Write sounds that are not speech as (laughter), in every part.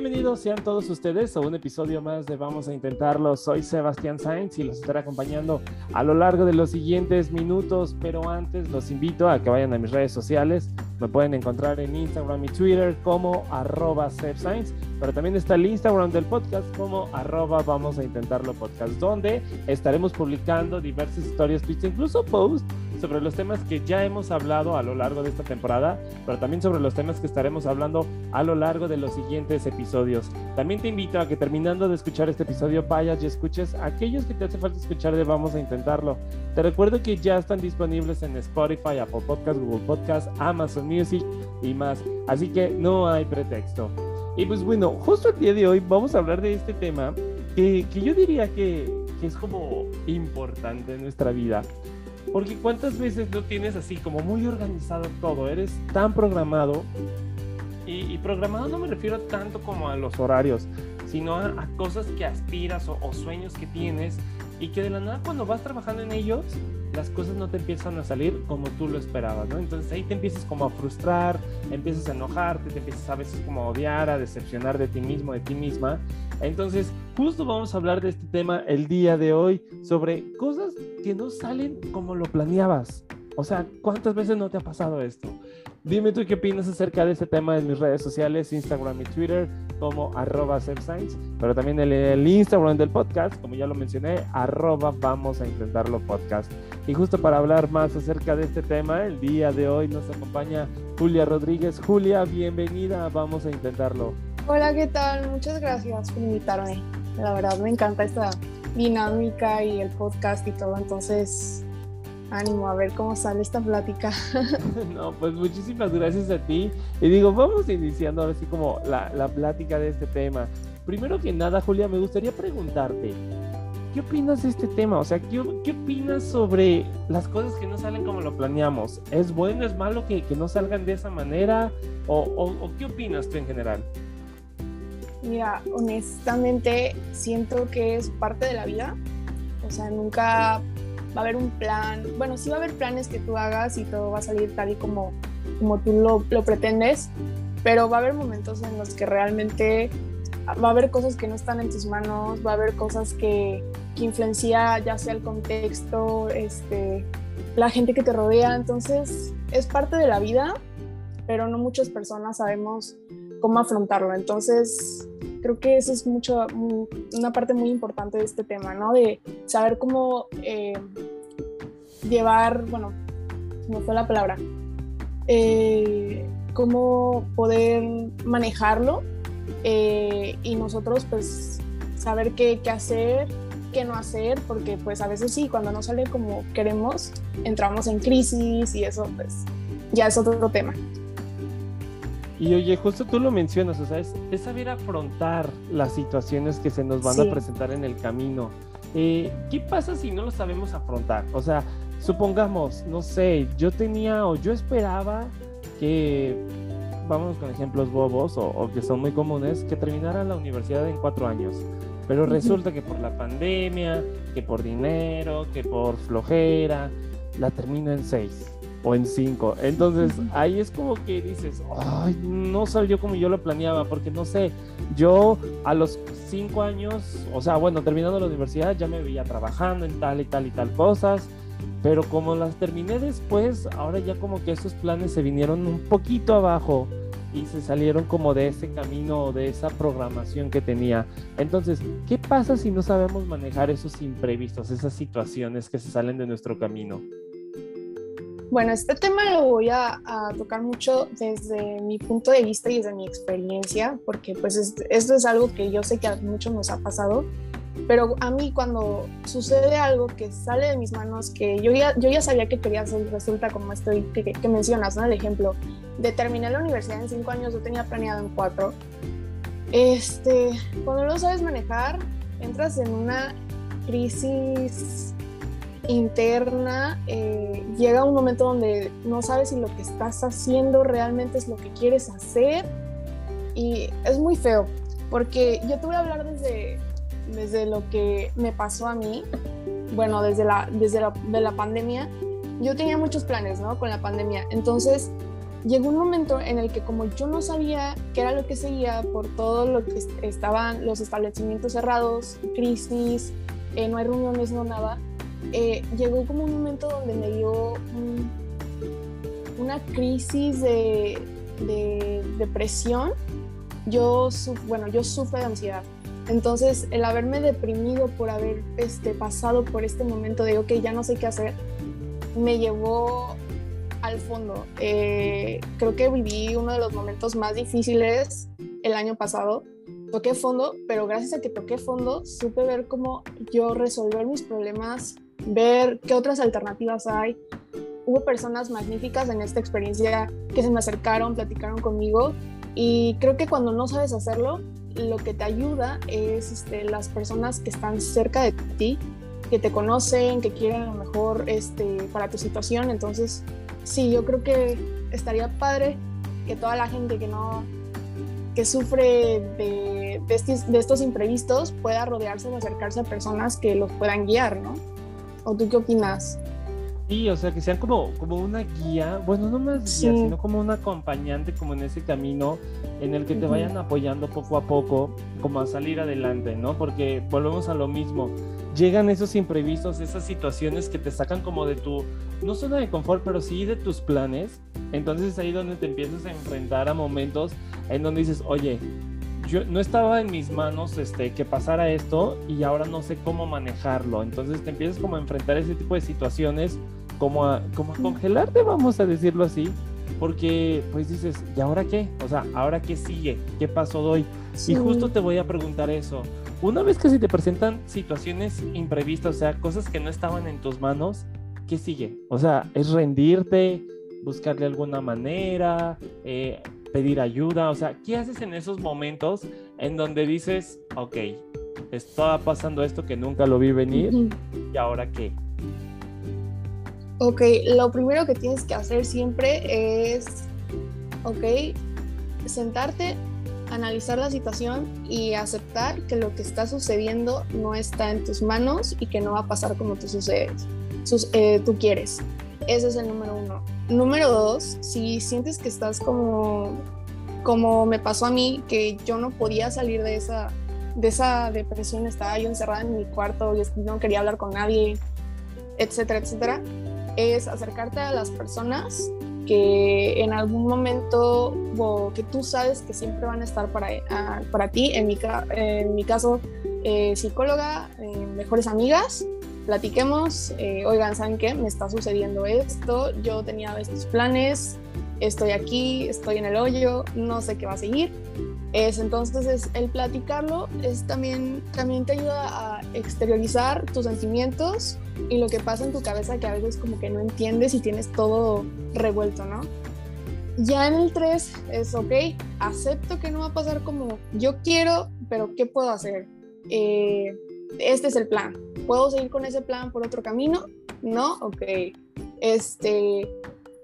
Bienvenidos sean todos ustedes a un episodio más de Vamos a Intentarlo. Soy Sebastián Sainz y los estaré acompañando a lo largo de los siguientes minutos, pero antes los invito a que vayan a mis redes sociales. Me pueden encontrar en Instagram y Twitter como arroba pero también está el Instagram del podcast como arroba Vamos a Intentarlo Podcast, donde estaremos publicando diversas historias, incluso posts sobre los temas que ya hemos hablado a lo largo de esta temporada, pero también sobre los temas que estaremos hablando a lo largo de los siguientes episodios. También te invito a que terminando de escuchar este episodio vayas y escuches aquellos que te hace falta escuchar de Vamos a Intentarlo. Te recuerdo que ya están disponibles en Spotify, Apple Podcast, Google Podcast, Amazon Music y más, así que no hay pretexto. Y pues bueno, justo el día de hoy vamos a hablar de este tema que, que yo diría que, que es como importante en nuestra vida porque cuántas veces no tienes así como muy organizado todo, eres tan programado. Y, programado no me refiero tanto como a los horarios, sino a, cosas que aspiras o, o, sueños que tienes y que de la nada cuando vas trabajando en ellos, las cosas no te empiezan a salir como tú lo esperabas, ¿no? Entonces ahí te empiezas como a frustrar, empiezas a enojarte, te empiezas a veces como a odiar, a decepcionar de ti mismo, de ti misma. Entonces, justo vamos a hablar de este tema el día de hoy sobre cosas que no salen como lo planeabas. O sea, ¿cuántas veces no te ha pasado esto? Dime tú qué opinas acerca de este tema en mis redes sociales, Instagram y Twitter, como arroba pero también el, el, Instagram del podcast, como ya lo mencioné, arroba vamos a intentarlo podcast. Y justo para hablar más acerca de este tema, el día de hoy nos acompaña Julia Rodríguez. Julia, bienvenida, vamos a intentarlo. Hola, ¿qué tal? Muchas gracias por invitarme. La verdad me encanta esta dinámica y el podcast y todo, entonces ánimo a ver cómo sale esta plática. (laughs) no, pues muchísimas gracias a ti. Y digo, vamos iniciando ahora sí como la, la plática de este tema. Primero que nada, Julia, me gustaría preguntarte, ¿qué opinas de este tema? O sea, ¿qué, qué opinas sobre las cosas que no salen como lo planeamos? ¿Es bueno, es malo que, que no salgan de esa manera? ¿O, o, o qué opinas tú en general? Mira, honestamente siento que es parte de la vida. O sea, nunca va a haber un plan. Bueno, sí va a haber planes que tú hagas y todo va a salir tal y como, como tú lo, lo pretendes, pero va a haber momentos en los que realmente va a haber cosas que no están en tus manos, va a haber cosas que, que influencia ya sea el contexto, este, la gente que te rodea. Entonces, es parte de la vida, pero no muchas personas sabemos cómo afrontarlo. Entonces, creo que eso es mucho, una parte muy importante de este tema, ¿no? De saber cómo eh, llevar, bueno, no fue la palabra, eh, cómo poder manejarlo eh, y nosotros pues saber qué, qué hacer, qué no hacer, porque pues a veces sí, cuando no sale como queremos, entramos en crisis y eso pues ya es otro tema. Y oye, justo tú lo mencionas, o sea, es, saber afrontar las situaciones que se nos van a presentar en el camino. Eh, ¿Qué pasa si no lo sabemos afrontar? O sea, supongamos, no sé, yo tenía o yo esperaba que, vamos con ejemplos bobos o, o que son muy comunes, que terminara la universidad en cuatro años. Pero resulta que por la pandemia, que por dinero, que por flojera, la termino en seis o en cinco. Entonces ahí es como que dices, ay, no salió como yo lo planeaba, porque no sé, yo a los cinco años, o sea, bueno, terminando la universidad ya me veía trabajando en tal y tal y tal cosas, pero como las terminé después, ahora ya como que esos planes se vinieron un poquito abajo y se salieron como de ese camino de esa programación que tenía. Entonces, ¿qué pasa si no sabemos manejar esos imprevistos, esas situaciones que se salen de nuestro camino? Bueno, este tema lo voy a, tocar mucho desde mi punto de vista y desde mi experiencia, porque pues esto es algo que yo sé que a muchos nos ha pasado, pero a mí cuando sucede algo que sale de mis manos, que yo ya, yo ya sabía que quería hacer, resulta como estoy, que, mencionas, ¿no? El ejemplo, terminé la universidad en cinco años, yo tenía planeado en cuatro. Este, cuando no sabes manejar, entras en una crisis interna, eh, llega un momento donde no sabes si lo que estás haciendo realmente es lo que quieres hacer. Y es muy feo, porque yo te voy a hablar desde, desde lo que me pasó a mí, bueno, desde la, desde la, de la pandemia, yo tenía muchos planes, ¿no? Con la pandemia, entonces llegó un momento en el que como yo no sabía qué era lo que seguía por todo lo que estaban los establecimientos cerrados, crisis, eh, no hay reuniones, no nada, eh, llegó como un momento donde me dio una crisis de, depresión. Yo, bueno, yo sufro de ansiedad. Entonces, el haberme deprimido por haber este, pasado por este momento de, ok, ya no sé qué hacer, me llevó al fondo. Eh, creo que viví uno de los momentos más difíciles el año pasado. Toqué fondo, pero gracias a que toqué fondo, supe ver cómo yo resolver mis problemas ver qué otras alternativas hay. Hubo personas magníficas en esta experiencia que se me acercaron, platicaron conmigo y creo que cuando no sabes hacerlo, lo que te ayuda es este, las personas que están cerca de ti, que te conocen, que quieren lo mejor este, para tu situación. Entonces, sí, yo creo que estaría padre que toda la gente que no que sufre de, estos imprevistos pueda rodearse o acercarse a personas que los puedan guiar, ¿no? ¿O tú qué opinas? Sí, o sea, que sean como, como una guía, bueno, no más guía, sino como un acompañante como en ese camino en el que te vayan apoyando poco a poco, como a salir adelante, ¿no? Porque volvemos a lo mismo, llegan esos imprevistos, esas situaciones que te sacan como de tu, no zona de confort, pero sí de tus planes, entonces es ahí donde te empiezas a enfrentar a momentos en donde dices, oye, yo no estaba en mis manos este, que pasara esto y ahora no sé cómo manejarlo. Entonces te empiezas como a enfrentar ese tipo de situaciones, como a, como a congelarte, vamos a decirlo así, porque pues dices, ¿y ahora qué? O sea, ¿ahora qué sigue? ¿Qué paso doy? Y justo te voy a preguntar eso. Una vez que se te presentan situaciones imprevistas, o sea, cosas que no estaban en tus manos, ¿qué sigue? O sea, es rendirte, buscarle alguna manera, eh, pedir ayuda? O sea, ¿qué haces en esos momentos en donde dices, ok, estaba pasando esto que nunca lo vi venir y ahora qué? Ok, lo primero que tienes que hacer siempre es, ok, sentarte, analizar la situación y aceptar que lo que está sucediendo no está en tus manos y que no va a pasar como tú sucedes, eh, tú quieres. Ese es el número uno. Número dos, si sientes que estás como, como me pasó a mí, que yo no podía salir de esa, de esa depresión, estaba yo encerrada en mi cuarto, y no quería hablar con nadie, etcétera, etcétera, es acercarte a las personas que en algún momento o que tú sabes que siempre van a estar para, para ti, en mi, en mi caso, eh, psicóloga, eh, mejores amigas, platiquemos, eh, oigan, ¿saben qué? Me está sucediendo esto, yo tenía estos planes, estoy aquí, estoy en el hoyo, no sé qué va a seguir. Es, entonces es, el platicarlo es también, también te ayuda a exteriorizar tus sentimientos y lo que pasa en tu cabeza que a veces como que no entiendes y tienes todo revuelto, ¿no? Ya en el 3 es, ok, acepto que no va a pasar como yo quiero, pero ¿qué puedo hacer? Eh, este es el plan. ¿Puedo seguir con ese plan por otro camino? No, ok. Este,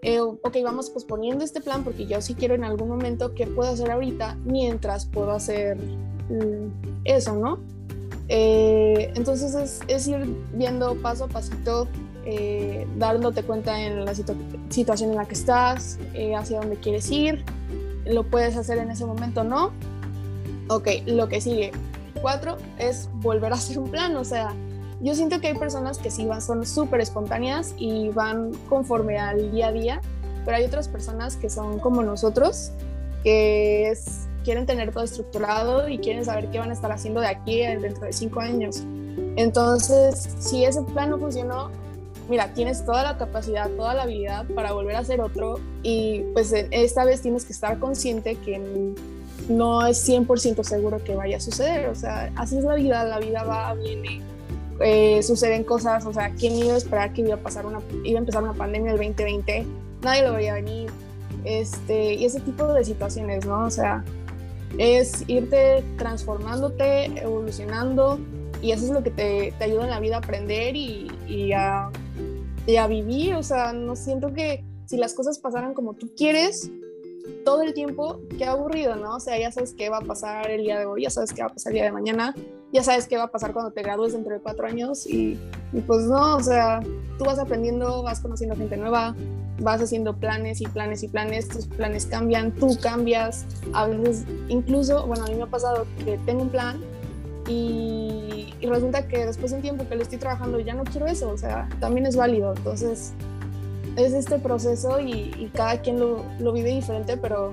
eh, ok, vamos posponiendo este plan porque yo sí quiero en algún momento qué puedo hacer ahorita mientras puedo hacer mm, eso, ¿no? Eh, entonces es, ir viendo paso a pasito, eh, dándote cuenta en la situación en la que estás, hacia dónde quieres ir, lo puedes hacer en ese momento, ¿no? Ok, lo que sigue, cuatro es volver a hacer un plan, o sea, yo siento que hay personas que sí van, son súper espontáneas y van conforme al día a día, pero hay otras personas que son como nosotros, que es, quieren tener todo estructurado y quieren saber qué van a estar haciendo de aquí dentro de cinco años. Entonces, si ese plan no funcionó, mira, tienes toda la capacidad, toda la habilidad para volver a hacer otro y pues esta vez tienes que estar consciente que no es 100% seguro que vaya a suceder. O sea, así es la vida, la vida va, viene, eh, suceden cosas. O sea, ¿quién iba a esperar que iba a, pasar una, iba a empezar una pandemia el 2020? Nadie lo veía venir. este, y ese tipo de situaciones, ¿no? O sea, es irte transformándote, evolucionando, y eso es lo que te, te ayuda en la vida a aprender y, a, y a vivir, o sea, no siento que si las cosas pasaran como tú quieres, todo el tiempo, qué aburrido, ¿no? O sea, ya sabes qué va a pasar el día de hoy, ya sabes qué va a pasar el día de mañana, ya sabes qué va a pasar cuando te gradúes dentro de cuatro años y, pues no, o sea, tú vas aprendiendo, vas conociendo gente nueva, vas haciendo planes y planes y planes, tus planes cambian, tú cambias, a veces incluso, bueno, a mí me ha pasado que tengo un plan y, y resulta que después de un tiempo que lo estoy trabajando ya no quiero eso, o sea, también es válido, entonces es este proceso y, cada quien lo, lo, vive diferente, pero,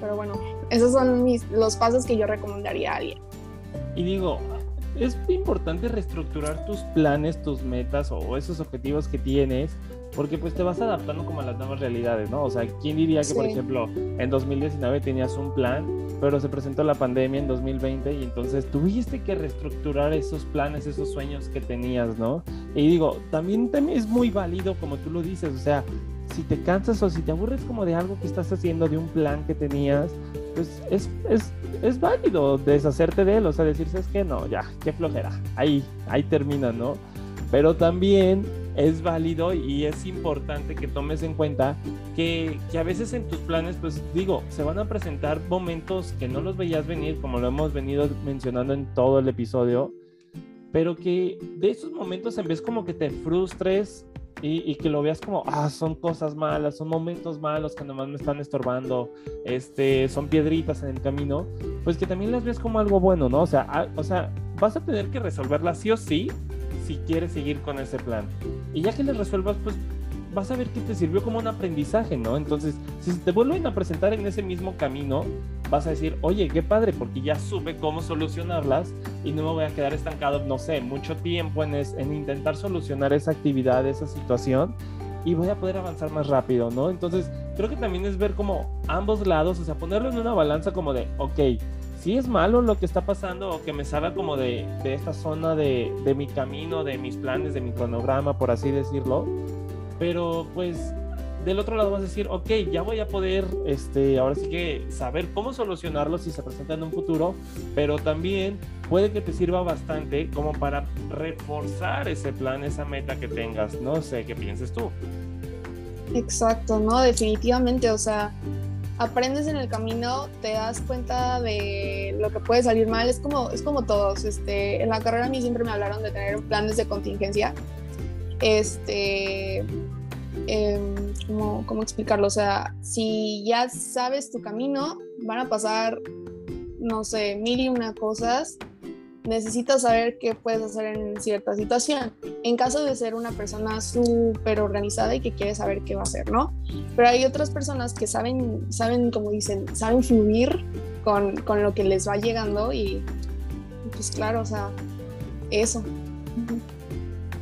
pero bueno, esos son mis, los pasos que yo recomendaría a alguien. Y digo, es importante reestructurar tus planes, tus metas o esos objetivos que tienes porque pues te vas adaptando como a las nuevas realidades, ¿no? O sea, ¿quién diría que, por ejemplo, en 2019 tenías un plan, pero se presentó la pandemia en 2020 y entonces tuviste que reestructurar esos planes, esos sueños que tenías, ¿no? Y digo, también, también es muy válido, como tú lo dices, o sea, si te cansas o si te aburres como de algo que estás haciendo, de un plan que tenías, pues es, es, es válido deshacerte de él, o sea, decirse es que no, ya, qué flojera, ahí, ahí termina, ¿no? Pero también es válido y es importante que tomes en cuenta que, que, a veces en tus planes, pues digo, se van a presentar momentos que no los veías venir, como lo hemos venido mencionando en todo el episodio, pero que de esos momentos en vez como que te frustres y, que lo veas como, ah, son cosas malas, son momentos malos que nomás me están estorbando, este, son piedritas en el camino, pues que también las ves como algo bueno, ¿no? O sea, o sea, vas a tener que resolverlas sí o sí, si quieres seguir con ese plan. Y ya que le resuelvas, pues vas a ver que te sirvió como un aprendizaje, ¿no? Entonces, si te vuelven a presentar en ese mismo camino, vas a decir, oye, qué padre, porque ya supe cómo solucionarlas y no me voy a quedar estancado, no sé, mucho tiempo en, en intentar solucionar esa actividad, esa situación y voy a poder avanzar más rápido, ¿no? Entonces, creo que también es ver como ambos lados, o sea, ponerlo en una balanza como de, ok, si es malo lo que está pasando o que me salga como de, de esta zona de, de, mi camino, de mis planes, de mi cronograma, por así decirlo. Pero pues del otro lado vas a decir, ok, ya voy a poder, este, ahora sí que saber cómo solucionarlo si se presenta en un futuro, pero también puede que te sirva bastante como para reforzar ese plan, esa meta que tengas. No sé qué pienses tú. Exacto, no, definitivamente, o sea, aprendes en el camino, te das cuenta de lo que puede salir mal. Es como, es como todos. Este, en la carrera a mí siempre me hablaron de tener planes de contingencia. Este, eh, ¿cómo, ¿cómo, explicarlo? O sea, si ya sabes tu camino, van a pasar, no sé, mil y una cosas necesitas saber qué puedes hacer en cierta situación. En caso de ser una persona súper organizada y que quiere saber qué va a hacer, ¿no? Pero hay otras personas que saben, saben como dicen, saben fluir con, con lo que les va llegando y pues claro, o sea, eso.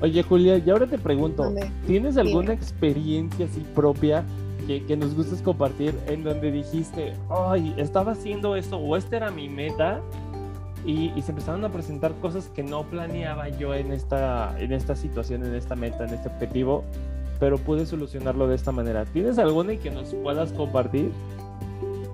Oye, Julia, y ahora te pregunto, ¿tienes alguna experiencia así propia que, que, nos gustes compartir en donde dijiste, ay, estaba haciendo esto o esta era mi meta y, se empezaron a presentar cosas que no planeaba yo en esta, en esta situación, en esta meta, en este objetivo, pero pude solucionarlo de esta manera. ¿Tienes alguna y que nos puedas compartir?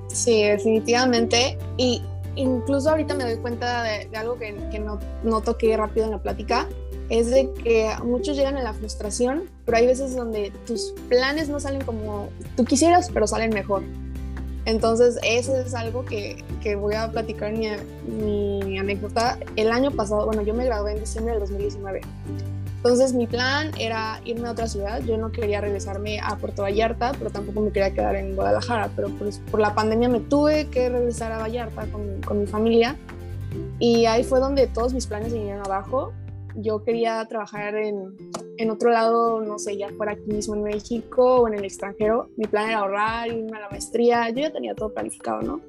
Sí, definitivamente. Y incluso ahorita me doy cuenta de, algo que, que no, no toqué rápido en la plática, es de que muchos llegan a la frustración, pero hay veces donde tus planes no salen como tú quisieras, pero salen mejor. Entonces, eso es algo que, que voy a platicar mi, mi, anécdota. El año pasado, bueno, yo me gradué en diciembre del 2019. Entonces, mi plan era irme a otra ciudad. Yo no quería regresarme a Puerto Vallarta, pero tampoco me quería quedar en Guadalajara. Pero pues, por la pandemia me tuve que regresar a Vallarta con, con mi familia. Y ahí fue donde todos mis planes vinieron abajo yo quería trabajar en, en, otro lado, no sé, ya fuera aquí mismo en México o en el extranjero. Mi plan era ahorrar, irme a la maestría, yo ya tenía todo planificado, ¿no?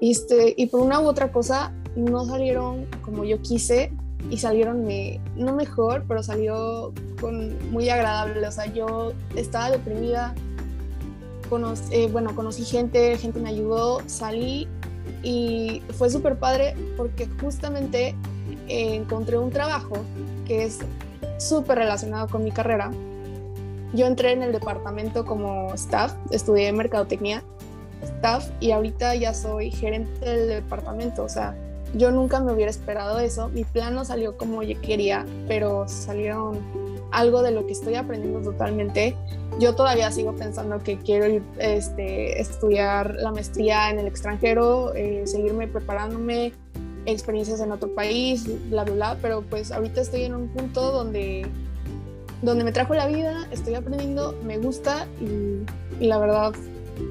Este, y por una u otra cosa no salieron como yo quise y salieron me, no mejor, pero salió con, muy agradable. O sea, yo estaba deprimida, eh, bueno, conocí gente, gente me ayudó, salí y fue súper padre porque justamente encontré un trabajo que es súper relacionado con mi carrera. Yo entré en el departamento como staff, estudié mercadotecnia, staff, y ahorita ya soy gerente del departamento, o sea, yo nunca me hubiera esperado eso, mi plan no salió como yo quería, pero salieron algo de lo que estoy aprendiendo totalmente. Yo todavía sigo pensando que quiero ir, este, estudiar la maestría en el extranjero, eh, seguirme preparándome, experiencias en otro país, bla, bla, bla, pero pues ahorita estoy en un punto donde, donde me trajo la vida, estoy aprendiendo, me gusta y, y la verdad,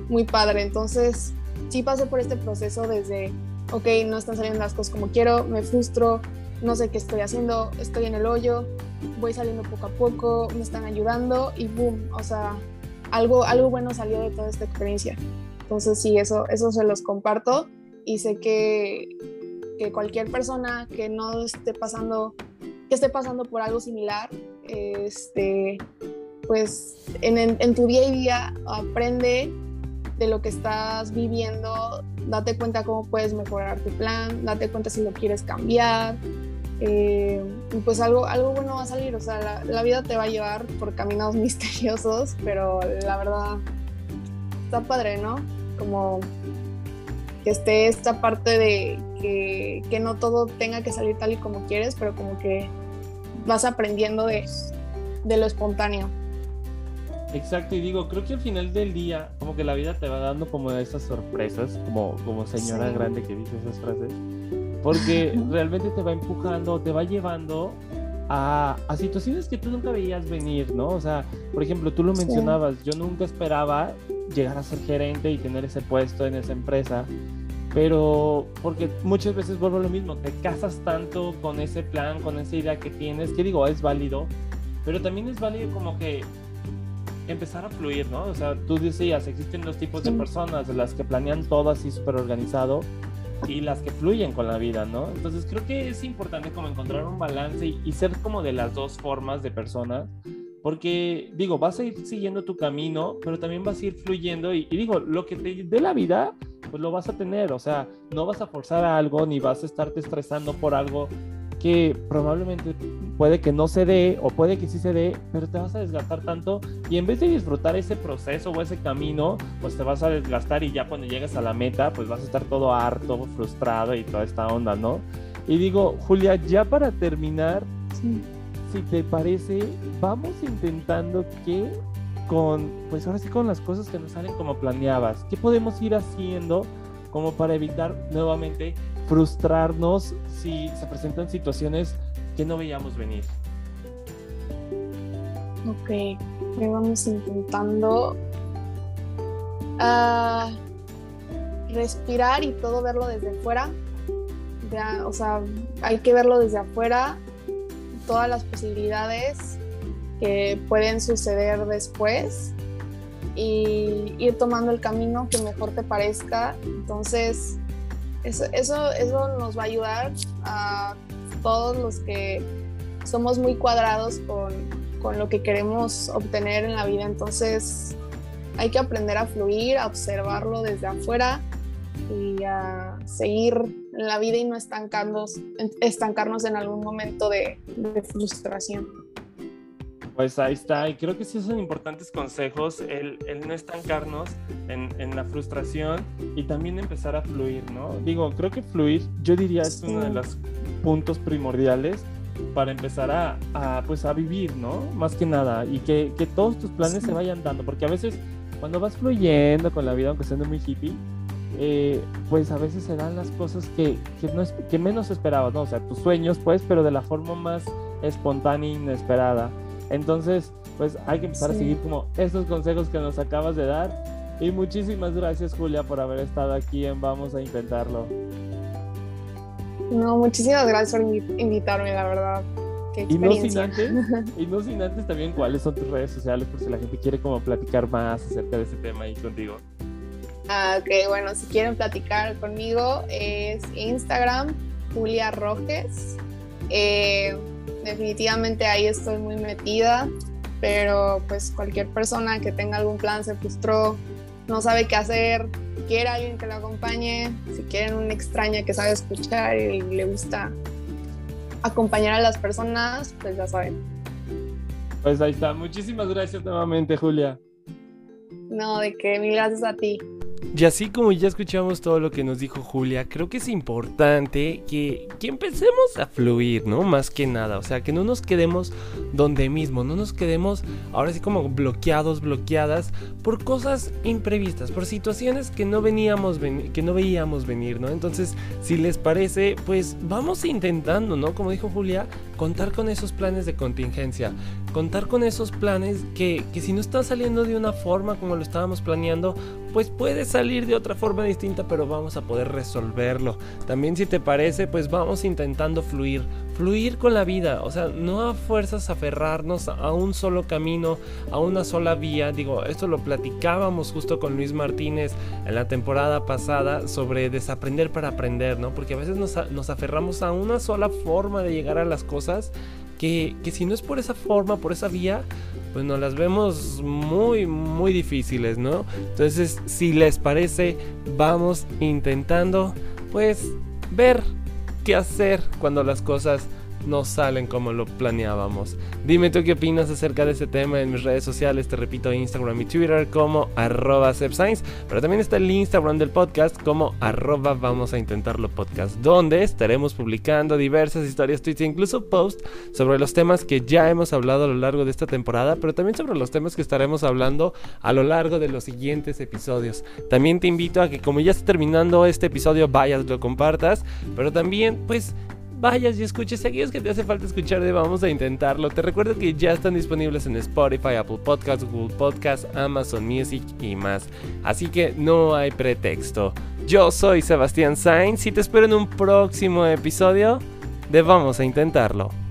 muy padre. Entonces, sí pasé por este proceso desde, ok, no están saliendo las cosas como quiero, me frustro, no sé qué estoy haciendo, estoy en el hoyo, voy saliendo poco a poco, me están ayudando y boom, o sea, algo, algo bueno salió de toda esta experiencia. Entonces sí, eso, eso se los comparto y sé que, que cualquier persona que no esté pasando, que esté pasando por algo similar, este, pues en, tu día a día aprende de lo que estás viviendo, date cuenta cómo puedes mejorar tu plan, date cuenta si lo quieres cambiar, eh, pues algo, algo bueno va a salir, o sea, la, vida te va a llevar por caminos (laughs) misteriosos, pero la verdad está padre, ¿no? Como que esté esta parte de que, que, no todo tenga que salir tal y como quieres, pero como que vas aprendiendo de, de lo espontáneo. Exacto, y digo, creo que al final del día, como que la vida te va dando como esas sorpresas, como, como señora grande que dice esas frases porque (laughs) realmente te va empujando, te va llevando a, a, situaciones que tú nunca veías venir, ¿no? O sea, por ejemplo, tú lo mencionabas, yo nunca esperaba llegar a ser gerente y tener ese puesto en esa empresa, pero porque muchas veces vuelvo a lo mismo, te casas tanto con ese plan, con esa idea que tienes, que digo, es válido, pero también es válido como que empezar a fluir, ¿no? O sea, tú decías, existen dos tipos de personas, las que planean todo así súper organizado y las que fluyen con la vida, ¿no? Entonces creo que es importante como encontrar un balance y, ser como de las dos formas de personas, porque digo, vas a ir siguiendo tu camino, pero también vas a ir fluyendo y, y digo, lo que te dé la vida, pues lo vas a tener, o sea, no vas a forzar a algo ni vas a estarte estresando por algo que probablemente puede que no se dé o puede que sí se dé, pero te vas a desgastar tanto y en vez de disfrutar ese proceso o ese camino, pues te vas a desgastar y ya cuando llegues a la meta, pues vas a estar todo harto, frustrado y toda esta onda, ¿no? Y digo, Julia, ya para terminar, si te parece, vamos intentando que con, pues ahora sí con las cosas que nos salen como planeabas, ¿qué podemos ir haciendo como para evitar nuevamente frustrarnos si se presentan situaciones que no veíamos venir. Ok, vamos intentando uh, respirar y todo verlo desde fuera. Ya, o sea, hay que verlo desde afuera, todas las posibilidades que pueden suceder después y ir tomando el camino que mejor te parezca. Entonces, eso, eso, nos va a ayudar a todos los que somos muy cuadrados con, con lo que queremos obtener en la vida. Entonces hay que aprender a fluir, a observarlo desde afuera y a seguir en la vida y no estancarnos, estancarnos en algún momento de, de frustración. Pues ahí está, y creo que sí son importantes consejos el, el no estancarnos en, en, la frustración y también empezar a fluir, ¿no? Digo, creo que fluir, yo diría, es uno de los puntos primordiales para empezar a, a, pues a vivir, ¿no? Más que nada, y que, que todos tus planes se vayan dando, porque a veces cuando vas fluyendo con la vida, aunque siendo muy hippie, eh, pues a veces se dan las cosas que, que, no es, que menos esperabas, ¿no? O sea, tus sueños, pues, pero de la forma más espontánea e inesperada. Entonces, pues hay que empezar a seguir como estos consejos que nos acabas de dar. Y muchísimas gracias, Julia, por haber estado aquí en Vamos a Intentarlo. No, muchísimas gracias por invitarme, la verdad. Qué y no sin antes, (laughs) y no sin antes también cuáles son tus redes sociales por si la gente quiere como platicar más acerca de ese tema ahí contigo. Ah, ok, bueno, si quieren platicar conmigo es Instagram, Julia Rojes. Eh, definitivamente ahí estoy muy metida, pero pues cualquier persona que tenga algún plan se frustró, no sabe qué hacer, quiere alguien que lo acompañe, si quieren una extraña que sabe escuchar y le gusta acompañar a las personas, pues ya saben. Pues ahí está. Muchísimas gracias nuevamente, Julia. No, de que mil gracias a ti. Y así como ya escuchamos todo lo que nos dijo Julia, creo que es importante que, que, empecemos a fluir, ¿no? Más que nada, o sea, que no nos quedemos donde mismo, no nos quedemos ahora sí como bloqueados, bloqueadas por cosas imprevistas, por situaciones que no veníamos, que no veíamos venir, ¿no? Entonces, si les parece, pues vamos intentando, ¿no? Como dijo Julia, contar con esos planes de contingencia, contar con esos planes que, que si no está saliendo de una forma como lo estábamos planeando, pues puede salir de otra forma distinta, pero vamos a poder resolverlo. También si te parece, pues vamos intentando fluir, fluir con la vida, o sea, no a fuerzas aferrarnos a un solo camino, a una sola vía. Digo, esto lo platicábamos justo con Luis Martínez en la temporada pasada sobre desaprender para aprender, ¿no? Porque a veces nos, nos aferramos a una sola forma de llegar a las cosas que, que si no es por esa forma, por esa vía, pues nos las vemos muy, muy difíciles, ¿no? Entonces, si les parece, vamos intentando, pues, ver qué hacer cuando las cosas no salen como lo planeábamos. Dime tú qué opinas acerca de este tema en mis redes sociales, te repito Instagram y Twitter como arroba pero también está el Instagram del podcast como arroba vamos a intentarlo podcast, donde estaremos publicando diversas historias, tweets e incluso posts sobre los temas que ya hemos hablado a lo largo de esta temporada, pero también sobre los temas que estaremos hablando a lo largo de los siguientes episodios. También te invito a que como ya está terminando este episodio, vayas, lo compartas, pero también pues vayas y escuches aquellos que te hace falta escuchar de Vamos a Intentarlo. Te recuerdo que ya están disponibles en Spotify, Apple Podcasts, Google Podcasts, Amazon Music y más. Así que no hay pretexto. Yo soy Sebastián Sainz y te espero en un próximo episodio de Vamos a Intentarlo.